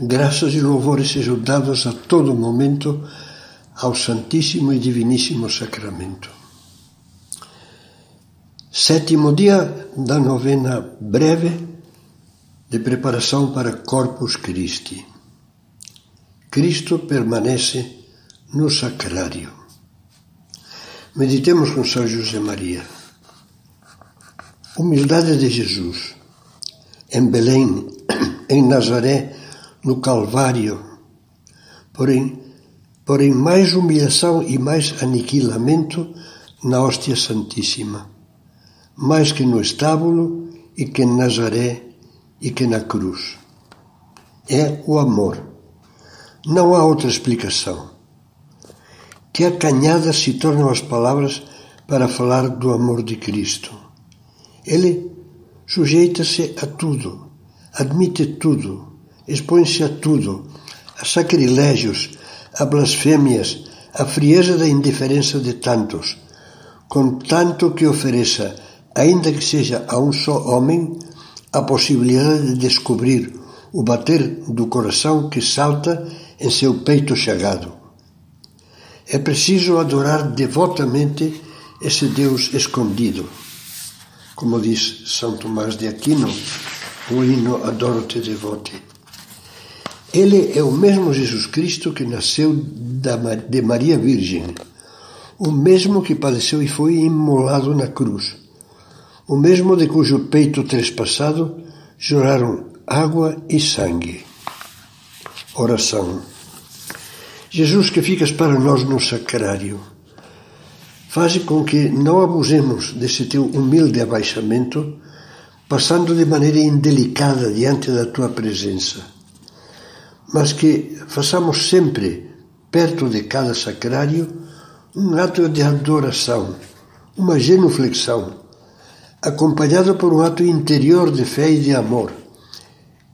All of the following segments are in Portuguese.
Graças e louvores sejam dados a todo momento ao Santíssimo e Diviníssimo Sacramento. Sétimo dia da novena breve de preparação para Corpus Christi. Cristo permanece no sacrário. Meditemos com São José Maria. Humildade de Jesus. Em Belém, em Nazaré, no Calvário. Porém, porém mais humilhação e mais aniquilamento na hóstia santíssima, mais que no estábulo e que em Nazaré e que na cruz. É o amor. Não há outra explicação. Que acanhadas se tornam as palavras para falar do amor de Cristo. Ele sujeita-se a tudo, admite tudo, expõe-se a tudo, a sacrilégios, a blasfêmias, a frieza da indiferença de tantos, com tanto que ofereça, ainda que seja a um só homem, a possibilidade de descobrir o bater do coração que salta em seu peito chagado. É preciso adorar devotamente esse Deus escondido. Como diz São Tomás de Aquino, o hino Adoro-te devote. Ele é o mesmo Jesus Cristo que nasceu de Maria Virgem, o mesmo que padeceu e foi imolado na cruz, o mesmo de cujo peito trespassado choraram água e sangue. Oração. Jesus que ficas para nós no sacrário, faz com que não abusemos desse teu humilde abaixamento, passando de maneira indelicada diante da tua presença mas que façamos sempre, perto de cada sacrário, um ato de adoração, uma genuflexão, acompanhado por um ato interior de fé e de amor.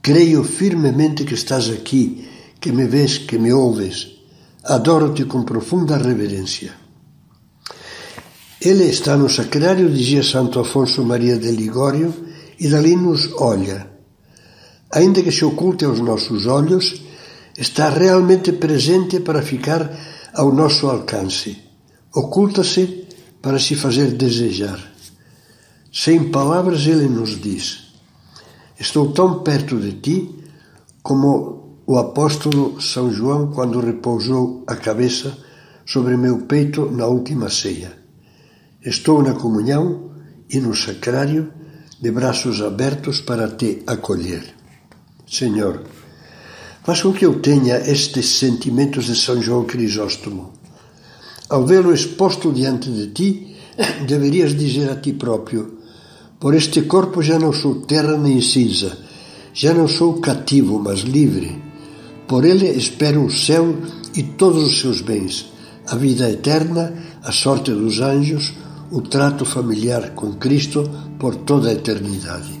Creio firmemente que estás aqui, que me vês, que me ouves. Adoro-te com profunda reverência. Ele está no sacrário, dizia Santo Afonso Maria de Ligório, e dali nos olha. Ainda que se oculte aos nossos olhos, está realmente presente para ficar ao nosso alcance. Oculta-se para se fazer desejar. Sem palavras, ele nos diz: Estou tão perto de ti como o apóstolo São João quando repousou a cabeça sobre meu peito na última ceia. Estou na comunhão e no sacrário de braços abertos para te acolher. Senhor, Faz com que eu tenha estes sentimentos de São João Crisóstomo. Ao vê-lo exposto diante de ti, deverias dizer a ti próprio: Por este corpo já não sou terra nem cinza, já não sou cativo, mas livre. Por ele espero o céu e todos os seus bens, a vida eterna, a sorte dos anjos, o trato familiar com Cristo por toda a eternidade.